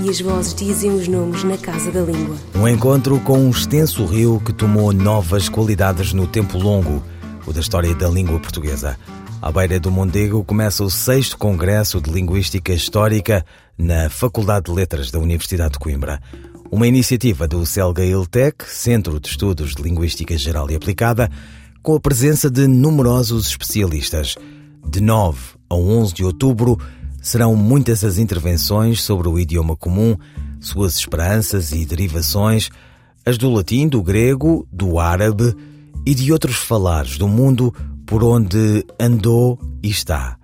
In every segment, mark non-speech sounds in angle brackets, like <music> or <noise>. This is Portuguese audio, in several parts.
e as vozes dizem os nomes na casa da língua. Um encontro com um extenso rio que tomou novas qualidades no tempo longo, o da história da língua portuguesa. À beira do Mondego começa o sexto Congresso de Linguística Histórica na Faculdade de Letras da Universidade de Coimbra. Uma iniciativa do CELGA ILTEC, Centro de Estudos de Linguística Geral e Aplicada, com a presença de numerosos especialistas. De 9 a 11 de outubro, Serão muitas as intervenções sobre o idioma comum, suas esperanças e derivações, as do latim, do grego, do árabe e de outros falares do mundo por onde andou e está.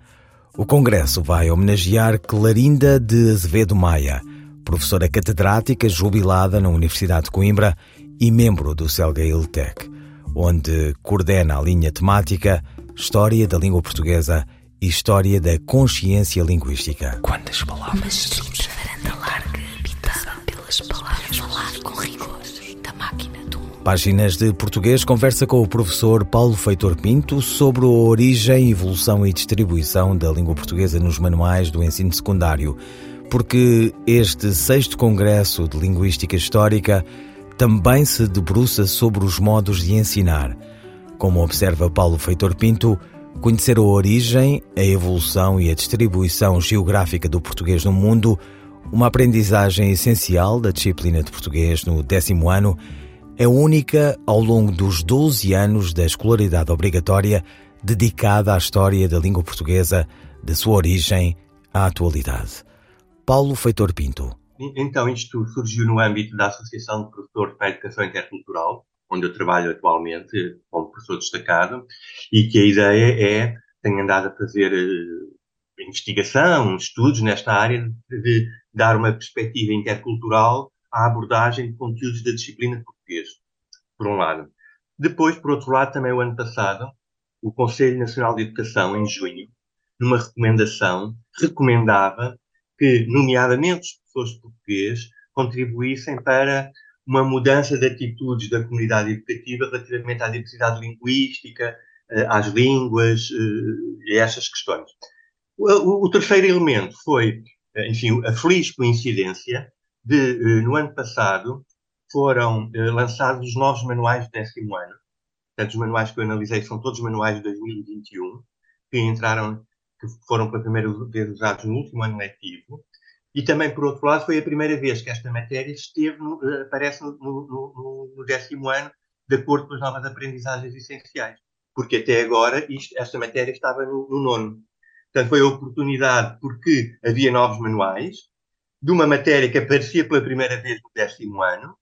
O Congresso vai homenagear Clarinda de Azevedo Maia, professora catedrática jubilada na Universidade de Coimbra e membro do Celgail Tech, onde coordena a linha temática História da Língua Portuguesa História da consciência linguística. Quantas palavras? Uma varanda larga, habitada pelas palavras. Falar com rigor da máquina do mundo. Páginas de Português conversa com o professor Paulo Feitor Pinto sobre a origem, evolução e distribuição da língua portuguesa nos manuais do ensino secundário. Porque este sexto Congresso de Linguística Histórica também se debruça sobre os modos de ensinar. Como observa Paulo Feitor Pinto, Conhecer a origem, a evolução e a distribuição geográfica do português no mundo, uma aprendizagem essencial da disciplina de português no décimo ano, é única ao longo dos 12 anos da escolaridade obrigatória dedicada à história da língua portuguesa, da sua origem à atualidade. Paulo Feitor Pinto. Então, isto surgiu no âmbito da Associação de Professores para a Educação Intercultural, onde eu trabalho atualmente como professor destacado, e que a ideia é, tenho andado a fazer uh, investigação, estudos nesta área, de, de dar uma perspectiva intercultural à abordagem de conteúdos da disciplina de português, por um lado. Depois, por outro lado, também o ano passado, o Conselho Nacional de Educação, em junho, numa recomendação, recomendava que, nomeadamente os professores de português, contribuíssem para uma mudança de atitudes da comunidade educativa relativamente à diversidade linguística, eh, às línguas eh, e a essas questões. O, o, terceiro elemento foi, eh, enfim, a feliz coincidência de, no ano passado, foram lançados os novos manuais de décimo ano. Portanto, os manuais que eu analisei são todos manuais de 2021, que entraram, que foram pela primeira vez usados no último ano letivo, e também, por outro lado, foi a primeira vez que esta matéria esteve no, eh, aparece no, no, no, décimo ano, de acordo com as novas aprendizagens essenciais. Porque até agora isto, esta matéria estava no, no nono. Portanto, foi a oportunidade, porque havia novos manuais, de uma matéria que aparecia pela primeira vez no décimo ano,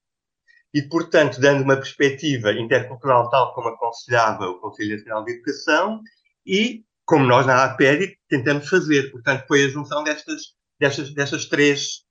e, portanto, dando uma perspectiva intercultural tal como aconselhava o Conselho Nacional de Educação, e como nós na APED tentamos fazer. Portanto, foi a junção destas destas, destas, três,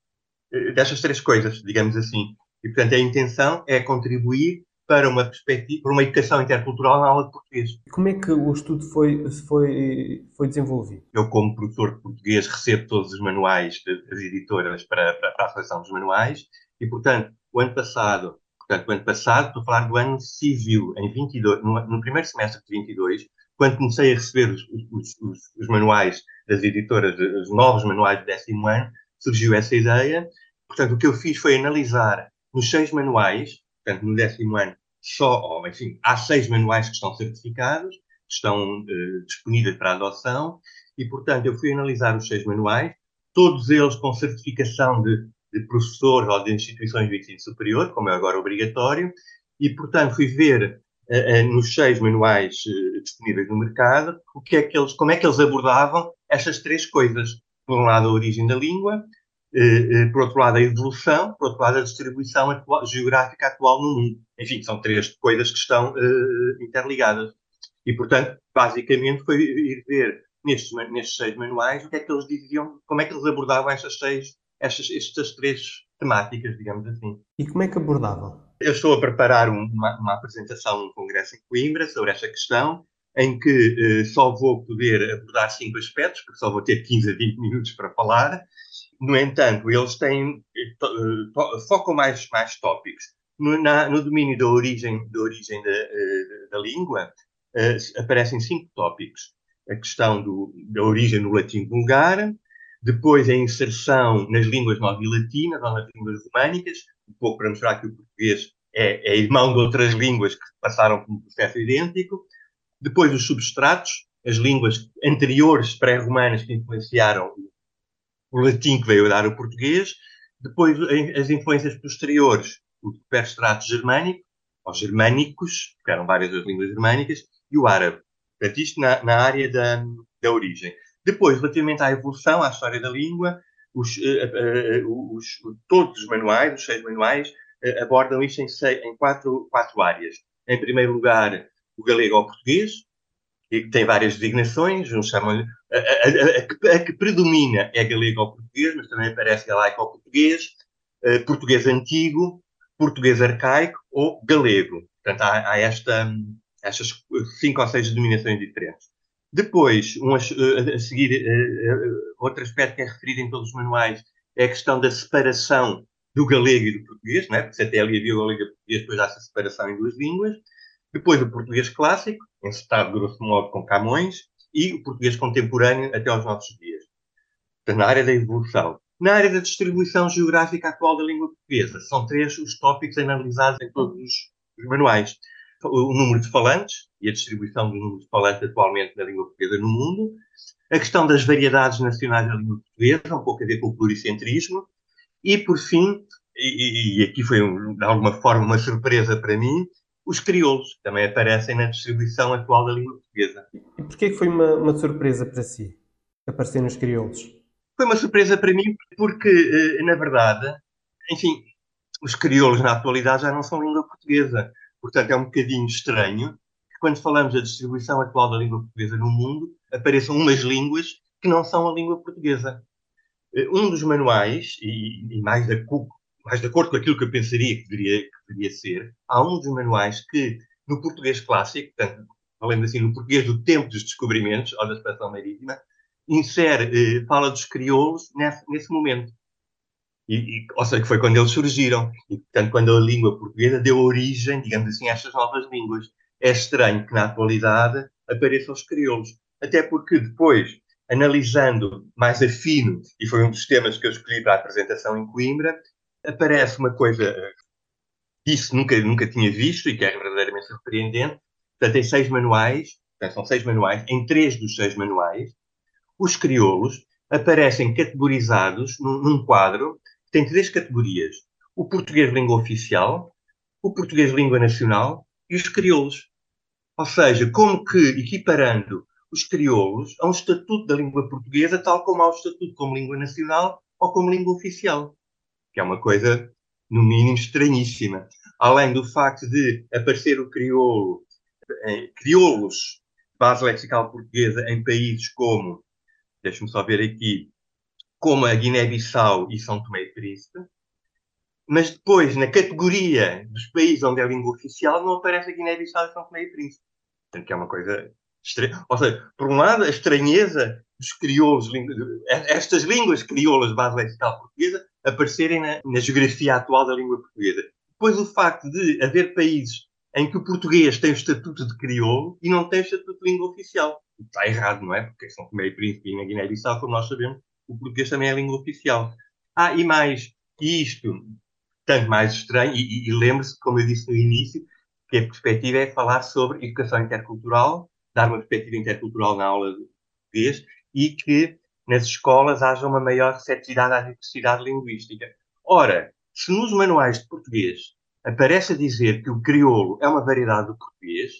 eh, destas três coisas, digamos assim. E, portanto, a intenção é contribuir para uma perspectiva, para uma educação intercultural na aula de português. Como é que o estudo foi, foi, foi desenvolvido? Eu, como professor de português, recebo todos os manuais das editoras para, para, para a seleção dos manuais e, portanto, o ano passado, portanto, o ano passado, estou a falar do ano civil, em 22, no, no primeiro semestre de 22, quando comecei a receber os, os, os, os manuais das editoras, os novos manuais do décimo ano, surgiu essa ideia. Portanto, o que eu fiz foi analisar nos seis manuais, portanto, no décimo ano, só, ou, enfim, há seis manuais que estão certificados, que estão uh, disponíveis para adoção, e, portanto, eu fui analisar os seis manuais, todos eles com certificação de, de professor ou de instituições de ensino superior, como é agora obrigatório, e, portanto, fui ver nos seis manuais disponíveis no mercado, o que é que eles, como é que eles abordavam estas três coisas. Por um lado, a origem da língua, eh, eh, por outro lado, a evolução, por outro lado, a distribuição atual, geográfica atual no mundo. Enfim, são três coisas que estão uh, interligadas. E, portanto, basicamente foi ir ver nestes, nestes seis manuais o que é que eles diziam, como é que eles abordavam estas seis, estas, estas três temáticas, digamos assim. E como é que abordavam? Eu estou a preparar uma, uma apresentação num congresso em Coimbra sobre esta questão, em que eh, só vou poder abordar cinco aspectos, porque só vou ter 15 a 20 minutos para falar. No entanto, eles têm, eh, focam mais, mais tópicos. No, na, no domínio da origem, da, origem da, eh, da língua, eh, aparecem cinco tópicos. A questão do, da origem no latim vulgar, depois a inserção nas línguas novilatinas ou nas línguas românicas, um pouco para mostrar que o português é, é irmão de outras línguas que passaram por um processo idêntico. Depois os substratos, as línguas anteriores pré-romanas que influenciaram o latim que veio a dar o português. Depois as influências posteriores, o superstrato germânico, ou germânicos, que eram várias das línguas germânicas, e o árabe. Portanto, isto na, na área da, da origem. Depois, relativamente à evolução, à história da língua, os, uh, uh, os, todos os manuais, os seis manuais, abordam isto em, seis, em quatro, quatro áreas. Em primeiro lugar, o galego ao português, que tem várias designações, uns chamam a, a, a, a, que predomina é galego ao português, mas também aparece galaico ao português, português antigo, português arcaico ou galego. Portanto, há, há esta, estas cinco ou seis denominações diferentes. Depois, um, a, seguir, outro aspecto que é referido em todos os manuais é a questão da separação do galego e do português, não é? porque até ali havia o galego e o português, depois há essa separação em duas línguas. Depois o português clássico, encetado grosso modo com Camões, e o português contemporâneo até aos nossos dias. Na área da evolução. Na área da distribuição geográfica atual da língua portuguesa, são três os tópicos analisados em todos os, os manuais. O número de falantes e a distribuição do número de falantes atualmente na língua portuguesa no mundo, a questão das variedades nacionais da língua portuguesa, um pouco a ver com o pluricentrismo, e, por fim, e, e aqui foi de alguma forma uma surpresa para mim, os crioulos, que também aparecem na distribuição atual da língua portuguesa. E porquê foi uma, uma surpresa para si, aparecer nos crioulos? Foi uma surpresa para mim porque, eh, na verdade, enfim, os crioulos na atualidade já não são língua portuguesa. Portanto, é um bocadinho estranho que quando falamos da distribuição atual da língua portuguesa no mundo, apareçam umas línguas que não são a língua portuguesa. Eh, um dos manuais, e, e mais, de, mais de acordo com aquilo que eu pensaria que deveria, que deveria ser, há um dos manuais que, no português clássico, portanto, falando assim, no português do tempo dos descobrimentos, ou da expansão marítima, insere, eh, fala dos crioulos nesse, nesse momento. E, e, ou seja, que foi quando eles surgiram. E, portanto, quando a língua portuguesa deu origem, digamos assim, a estas novas línguas. É estranho que, na atualidade, apareçam os crioulos. Até porque depois, analisando mais afino, e foi um dos temas que eu escolhi para a apresentação em Coimbra, aparece uma coisa que isso nunca, nunca tinha visto e que é verdadeiramente surpreendente. Portanto, tem seis manuais, portanto, são seis manuais, em três dos seis manuais, os crioulos aparecem categorizados num, num quadro tem três categorias. O português língua oficial, o português língua nacional e os crioulos. Ou seja, como que equiparando os crioulos a um estatuto da língua portuguesa, tal como há o estatuto como língua nacional ou como língua oficial. Que é uma coisa, no mínimo, estranhíssima. Além do facto de aparecer o crioulo, eh, crioulos, base lexical portuguesa, em países como, deixe-me só ver aqui, como a Guiné-Bissau e São Tomé e Príncipe, mas depois, na categoria dos países onde é a língua oficial, não aparece a Guiné-Bissau e São Tomé e Príncipe. Portanto, que é uma coisa ou seja, por um lado, a estranheza dos crioulos, estas línguas crioulas de base lexical portuguesa, aparecerem na, na geografia atual da língua portuguesa. Depois, o facto de haver países em que o português tem o estatuto de crioulo e não tem o estatuto de língua oficial. Está errado, não é? Porque São Tomé e Príncipe e na Guiné-Bissau, como nós sabemos, o português também é a língua oficial. Ah, e mais, isto, tanto mais estranho, e, e, lembre-se, como eu disse no início, que a perspectiva é falar sobre educação intercultural dar uma perspectiva intercultural na aula de português e que nas escolas haja uma maior receptividade à diversidade linguística. Ora, se nos manuais de português aparece a dizer que o crioulo é uma variedade do português,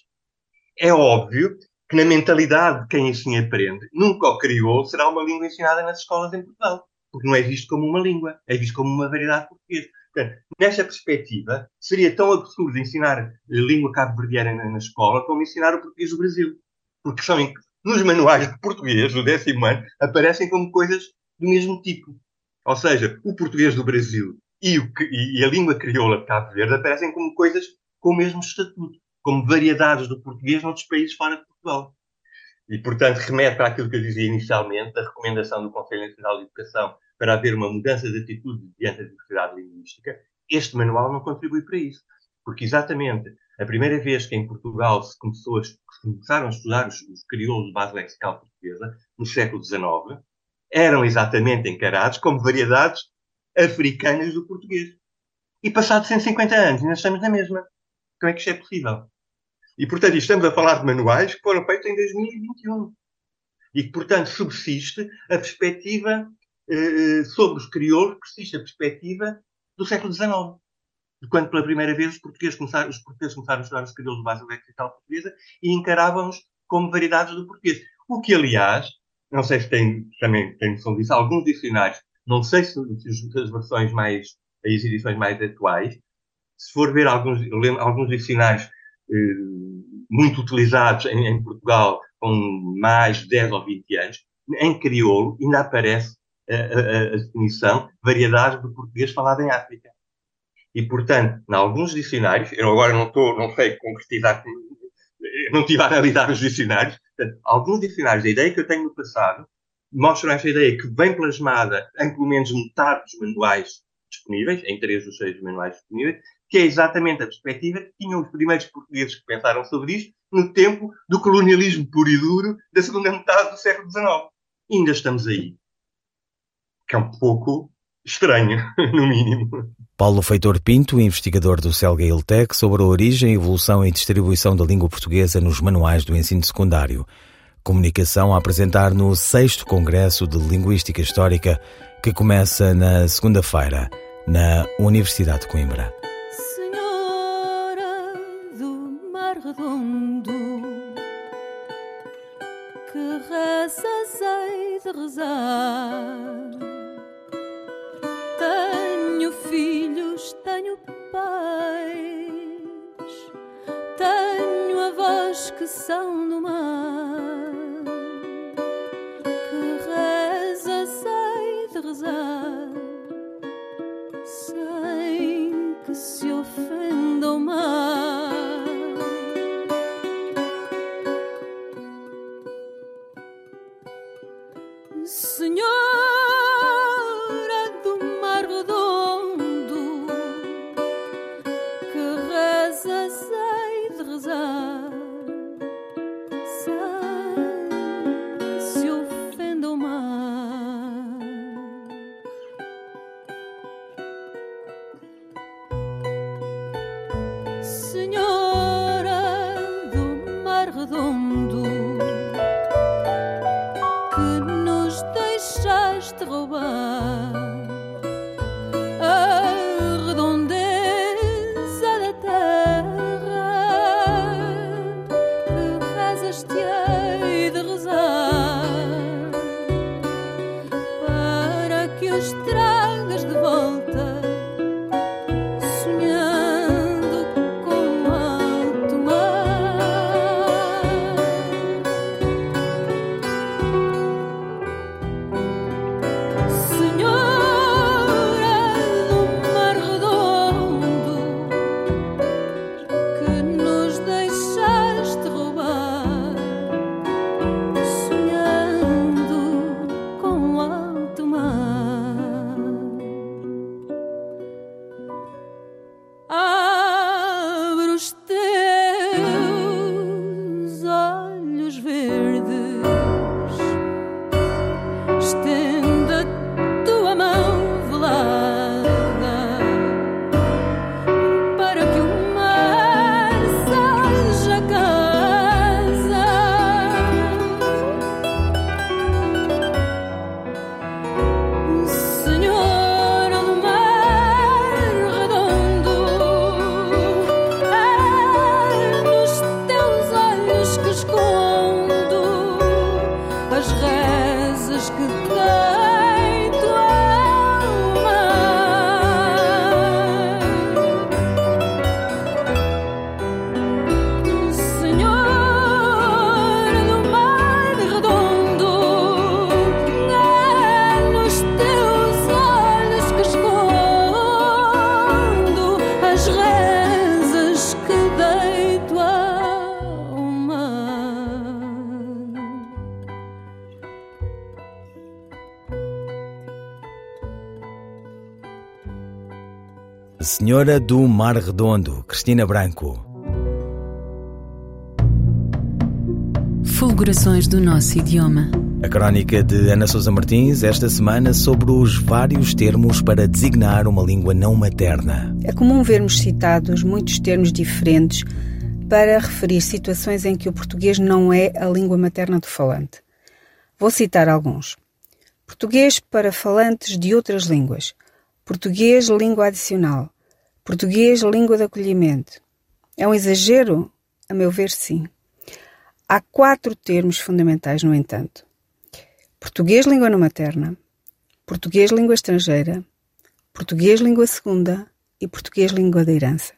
é óbvio que na mentalidade de quem assim aprende, nunca o crioulo será uma língua ensinada nas escolas em Portugal, porque não é visto como uma língua, é visto como uma variedade portuguesa. Portanto, nesta perspectiva, seria tão absurdo ensinar língua cabo-verdiana na escola como ensinar o português do Brasil porque são nos manuais de português do décimo ano aparecem como coisas do mesmo tipo. Ou seja, o português do Brasil e, o, e a língua crioula de Cabo Verde aparecem como coisas com o mesmo estatuto, como variedades do português noutros países fora de Portugal. E, portanto, remete para aquilo que eu dizia inicialmente, a recomendação do Conselho Nacional de Educação para haver uma mudança de atitude diante da diversidade linguística. Este manual não contribui para isso. Porque, exatamente, a primeira vez que em Portugal se, começou a, começaram a estudar os, os crioulos de base lexical portuguesa, no século XIX, eram exatamente encarados como variedades africanas do português. E passados 150 anos, ainda estamos na mesma. Como é que isto é possível? E, portanto, estamos a falar de manuais que foram feitos em 2021. E que, portanto, subsiste a perspectiva eh, sobre os crioulos, persiste a perspectiva do século XIX quando pela primeira vez os portugueses começaram, os portugueses começaram a estudar os crioulos de base lexical portuguesa e encaravam-nos como variedades do português. O que, aliás, não sei se tem, também tem noção disso, alguns dicionários, não sei se, se as versões mais, as edições mais atuais, se for ver alguns, alguns dicionários eh, muito utilizados em, em, Portugal com mais de 10 ou 20 anos, em crioulo ainda aparece a, a, a definição variedades do português falado em África. E, portanto, em alguns dicionários, eu agora não estou, não sei concretizar, não estive a analisar os dicionários, portanto, alguns dicionários, a ideia que eu tenho no passado, mostram esta ideia que vem plasmada em pelo menos metade dos manuais disponíveis, em três dos seis manuais disponíveis, que é exatamente a perspectiva que tinham os primeiros portugueses que pensaram sobre isto no tempo do colonialismo puro e duro da segunda metade do século XIX. E ainda estamos aí. Que é um pouco estranho, <laughs> no mínimo. Paulo Feitor Pinto, investigador do Celga Tech, sobre a origem, evolução e distribuição da língua portuguesa nos manuais do ensino secundário. Comunicação a apresentar no 6 Congresso de Linguística Histórica, que começa na segunda-feira, na Universidade de Coimbra. Que são do mar, que reza sei de rezar, Senhora do Mar Redondo, Cristina Branco. Fulgurações do nosso idioma. A crónica de Ana Sousa Martins esta semana sobre os vários termos para designar uma língua não materna. É comum vermos citados muitos termos diferentes para referir situações em que o português não é a língua materna do falante. Vou citar alguns. Português para falantes de outras línguas. Português, língua adicional. Português, língua de acolhimento. É um exagero? A meu ver, sim. Há quatro termos fundamentais, no entanto: português, língua não materna, português, língua estrangeira, português, língua segunda e português, língua de herança.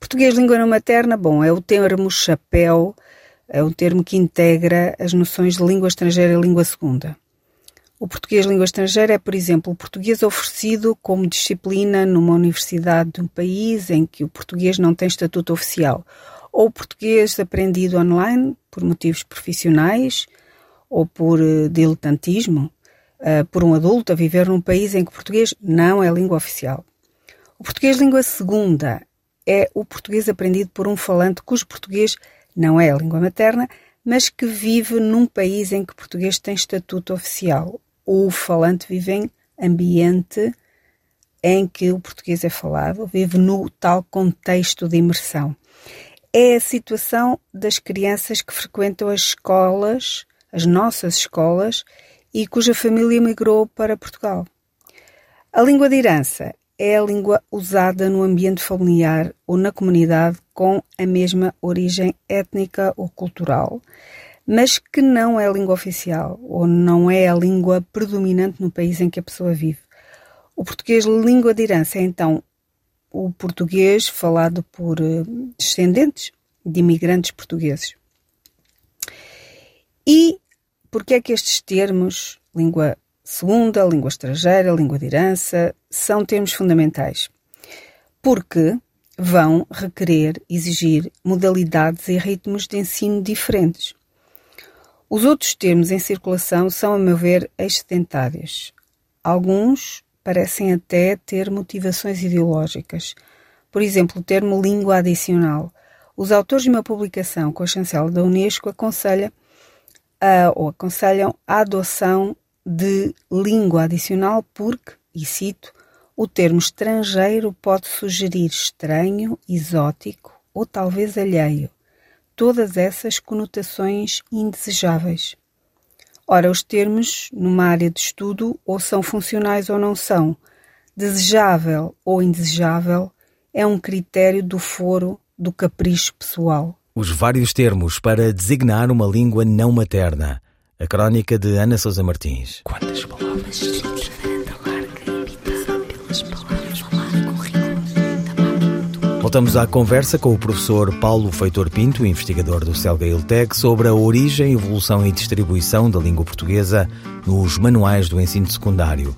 Português, língua não materna, bom, é o termo chapéu, é um termo que integra as noções de língua estrangeira e língua segunda. O português língua estrangeira é, por exemplo, o português oferecido como disciplina numa universidade de um país em que o português não tem estatuto oficial, ou português aprendido online por motivos profissionais ou por uh, diletantismo, uh, por um adulto a viver num país em que o português não é língua oficial. O português língua segunda é o português aprendido por um falante cujo português não é a língua materna, mas que vive num país em que o português tem estatuto oficial. O falante vive em ambiente em que o português é falado, vive no tal contexto de imersão é a situação das crianças que frequentam as escolas, as nossas escolas, e cuja família migrou para Portugal. A língua de herança é a língua usada no ambiente familiar ou na comunidade com a mesma origem étnica ou cultural, mas que não é a língua oficial ou não é a língua predominante no país em que a pessoa vive. O português língua de herança é então o português falado por eh, descendentes de imigrantes portugueses. E que é que estes termos, língua segunda, língua estrangeira, língua de herança, são termos fundamentais? Porque vão requerer, exigir modalidades e ritmos de ensino diferentes. Os outros termos em circulação são, a meu ver, excedentários. Alguns parecem até ter motivações ideológicas. Por exemplo, o termo língua adicional. Os autores de uma publicação com a chancela da Unesco ou aconselham a adoção de língua adicional porque, e cito, o termo estrangeiro pode sugerir estranho, exótico ou talvez alheio. Todas essas conotações indesejáveis. Ora, os termos numa área de estudo ou são funcionais ou não são. Desejável ou indesejável é um critério do foro do capricho pessoal. Os vários termos para designar uma língua não materna. A crónica de Ana Sousa Martins. Quantas palavras? Voltamos à conversa com o professor Paulo Feitor Pinto, investigador do Celga Iltec, sobre a origem, evolução e distribuição da língua portuguesa nos manuais do ensino secundário.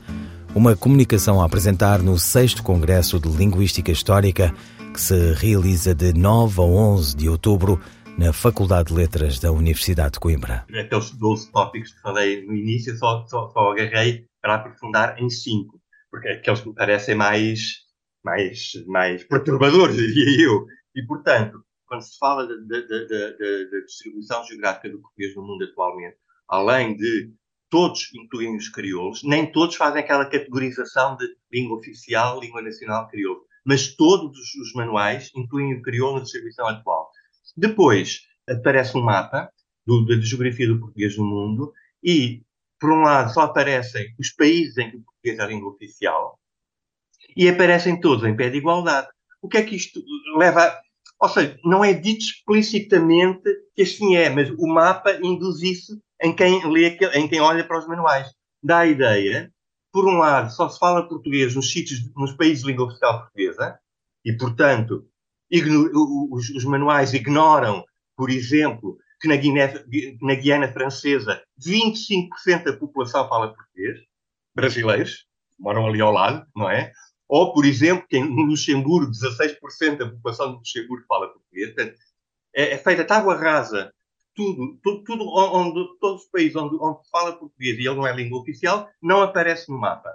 Uma comunicação a apresentar no 6 Congresso de Linguística Histórica, que se realiza de 9 a 11 de outubro na Faculdade de Letras da Universidade de Coimbra. Aqueles 12 tópicos que falei no início, só, só, só agarrei para aprofundar em 5, porque aqueles que me parecem mais mais, mais perturbadores, <laughs> diria eu. E, portanto, quando se fala da distribuição geográfica do português no mundo atualmente, além de todos incluem os crioulos, nem todos fazem aquela categorização de língua oficial, língua nacional, crioulo. Mas todos os manuais incluem o crioulo na distribuição atual. Depois aparece um mapa do, da geografia do português no mundo e, por um lado, só aparecem os países em que o português é a língua oficial, e aparecem todos em pé de igualdade. O que é que isto leva a... Ou seja, não é dito explicitamente que assim é, mas o mapa induz isso em quem lê, em quem olha para os manuais. Dá a ideia, por um lado, só se fala português nos sítios, nos países de língua oficial portuguesa, e, portanto, os, os, manuais ignoram, por exemplo, que na, Guiné, na Guiana Francesa 25% da população fala português, brasileiros, moram ali ao lado, não é? Ou, por exemplo, que no Luxemburgo 16% da população do Luxemburgo fala português. Portanto, é, é feita tábua rasa. Tudo, tudo, tudo onde, todos os países onde, onde fala português e ele não é língua oficial, não aparece no mapa.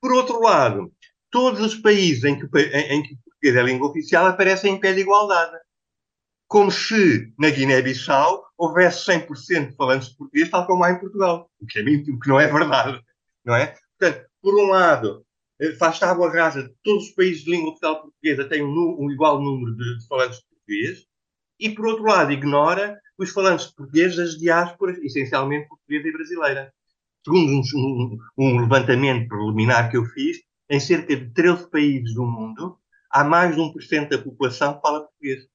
Por outro lado, todos os países em que, em, em que o português é língua oficial aparecem em pé de igualdade. Como se na Guiné-Bissau houvesse 100% de falantes de português, tal como há em Portugal. O que, é, o que não é verdade. Não é? Portanto, por um lado, faz tábua rasa de todos os países de língua oficial portuguesa têm um, um igual número de, de falantes de português, e por outro lado, ignora os falantes de português das diásporas, essencialmente portuguesa e brasileira. Segundo um, um, um levantamento preliminar que eu fiz, em cerca de 13 países do mundo, há mais de 1% da população que fala português.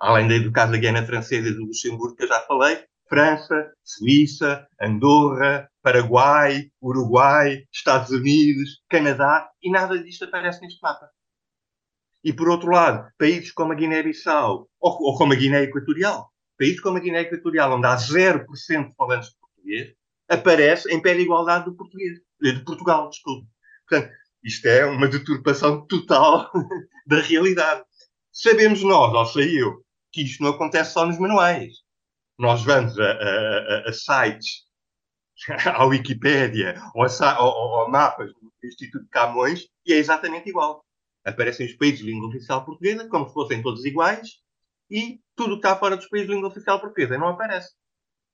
Além do caso da Guiana Francesa e do Luxemburgo, que eu já falei, França, Suíça, Andorra, Paraguai, Uruguai, Estados Unidos, Canadá, e nada disto aparece neste mapa. E por outro lado, países como a Guiné-Bissau ou, ou, como a Guiné Equatorial, países como a Guiné Equatorial, onde há 0% de falantes de português, aparece em pé de igualdade do português, de Portugal, desculpe. Portanto, isto é uma deturpação total <laughs> da realidade. Sabemos nós, ou sei eu, que isto não acontece só nos manuais. Nós vamos a, a, a sites, <laughs> à Wikipédia, ou a, ou, ou mapas do Instituto de Camões, e é exatamente igual. Aparecem os países de língua oficial portuguesa como se fossem todos iguais, e tudo que está fora dos países de língua oficial portuguesa não aparece.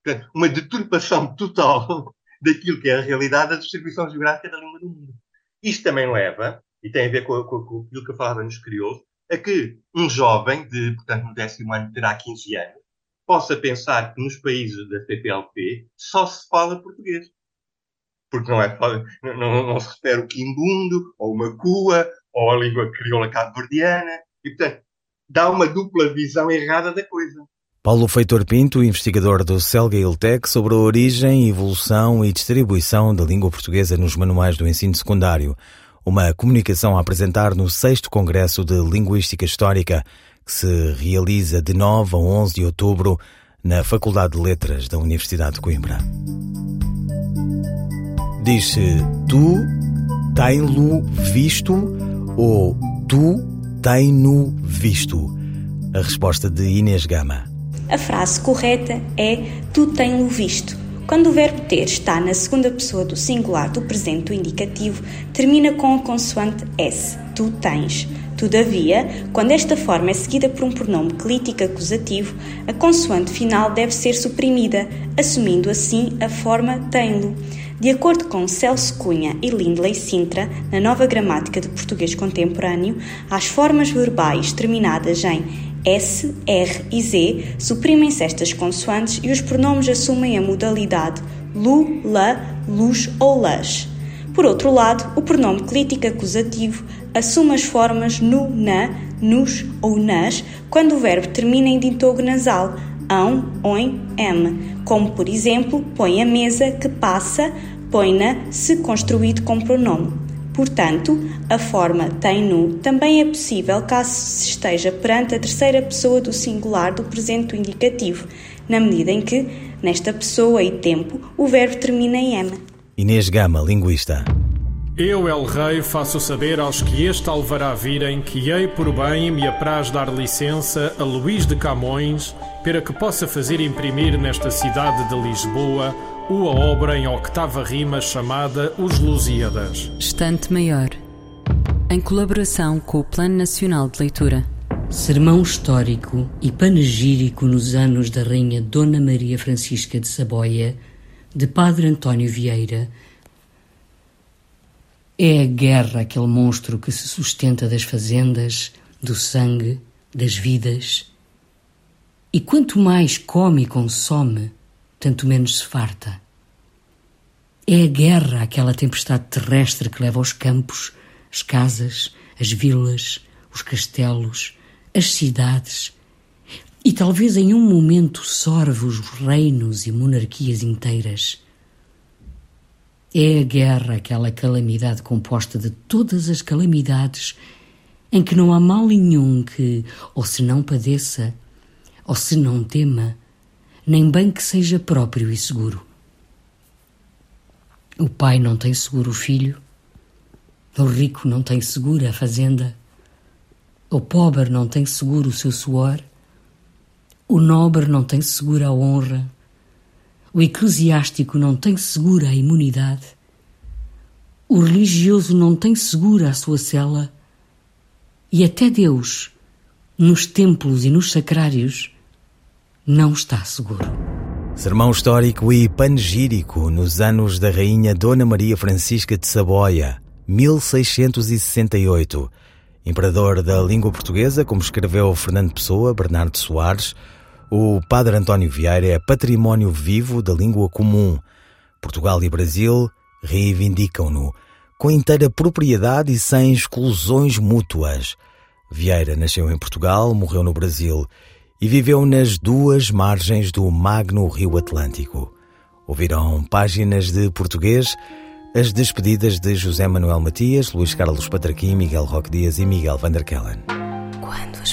Portanto, uma deturpação total <laughs> daquilo que é a realidade da distribuição geográfica da língua do mundo. Isto também leva, e tem a ver com, com, com aquilo que eu falava nos crioulos, a que um jovem, de, portanto, no décimo ano, terá 15 anos, possa pensar que nos países da CPLP só se fala português. Porque não, é, não, não, não se refere o quimbundo, ou uma cua, ou a língua crioula cabo-verdiana, e, portanto, dá uma dupla visão errada da coisa. Paulo Feitor Pinto, investigador do Celga Iltec, sobre a origem, evolução e distribuição da língua portuguesa nos manuais do ensino secundário. Uma comunicação a apresentar no 6 Congresso de Linguística Histórica, que se realiza de 9 a 11 de outubro na Faculdade de Letras da Universidade de Coimbra. Diz-se tu tem-lo visto ou tu tem-no visto? A resposta de Inês Gama. A frase correta é tu tem-lo visto. Quando o verbo ter está na segunda pessoa do singular do presente do indicativo, termina com a consoante S, tu tens. Todavia, quando esta forma é seguida por um pronome clítico acusativo, a consoante final deve ser suprimida, assumindo assim a forma tem-lo. De acordo com Celso Cunha e Lindley Sintra, na nova gramática de português contemporâneo, as formas verbais terminadas em S, R e Z suprimem-se estas consoantes e os pronomes assumem a modalidade lu, la, luz ou las. Por outro lado, o pronome clítico acusativo assume as formas nu, na, nos ou nas quando o verbo termina em dintogo nasal, ão, oin, em, como por exemplo, põe a mesa que passa, põe-na se construído com pronome. Portanto, a forma tem no também é possível caso se esteja perante a terceira pessoa do singular do presente do indicativo, na medida em que, nesta pessoa e tempo, o verbo termina em M. Inês Gama, linguista. Eu, El Rei, faço saber aos que este alvará virem que hei por bem me apraz dar licença a Luís de Camões para que possa fazer imprimir nesta cidade de Lisboa uma obra em octava rima chamada Os Lusíadas. Estante Maior, em colaboração com o Plano Nacional de Leitura. Sermão histórico e panegírico nos anos da Rainha Dona Maria Francisca de Saboia, de Padre António Vieira. É a guerra aquele monstro que se sustenta das fazendas, do sangue, das vidas. E quanto mais come e consome, tanto menos se farta. É a guerra aquela tempestade terrestre que leva os campos, as casas, as vilas, os castelos, as cidades e talvez em um momento sorve os reinos e monarquias inteiras. É a guerra aquela calamidade composta de todas as calamidades em que não há mal nenhum que, ou se não padeça, ou se não tema, nem bem que seja próprio e seguro. O pai não tem seguro o filho, o rico não tem seguro a fazenda, o pobre não tem seguro o seu suor, o nobre não tem segura a honra, o eclesiástico não tem segura a imunidade, o religioso não tem segura a sua cela e até Deus, nos templos e nos sacrários, não está seguro. Sermão histórico e panegírico nos anos da Rainha Dona Maria Francisca de Saboia, 1668. Imperador da língua portuguesa, como escreveu Fernando Pessoa, Bernardo Soares, o Padre António Vieira é património vivo da língua comum. Portugal e Brasil reivindicam-no com inteira propriedade e sem exclusões mútuas. Vieira nasceu em Portugal, morreu no Brasil e viveu nas duas margens do magno Rio Atlântico. Ouviram páginas de português, as despedidas de José Manuel Matias, Luís Carlos Patraquim, Miguel Roque Dias e Miguel Vanderkellen. Quando as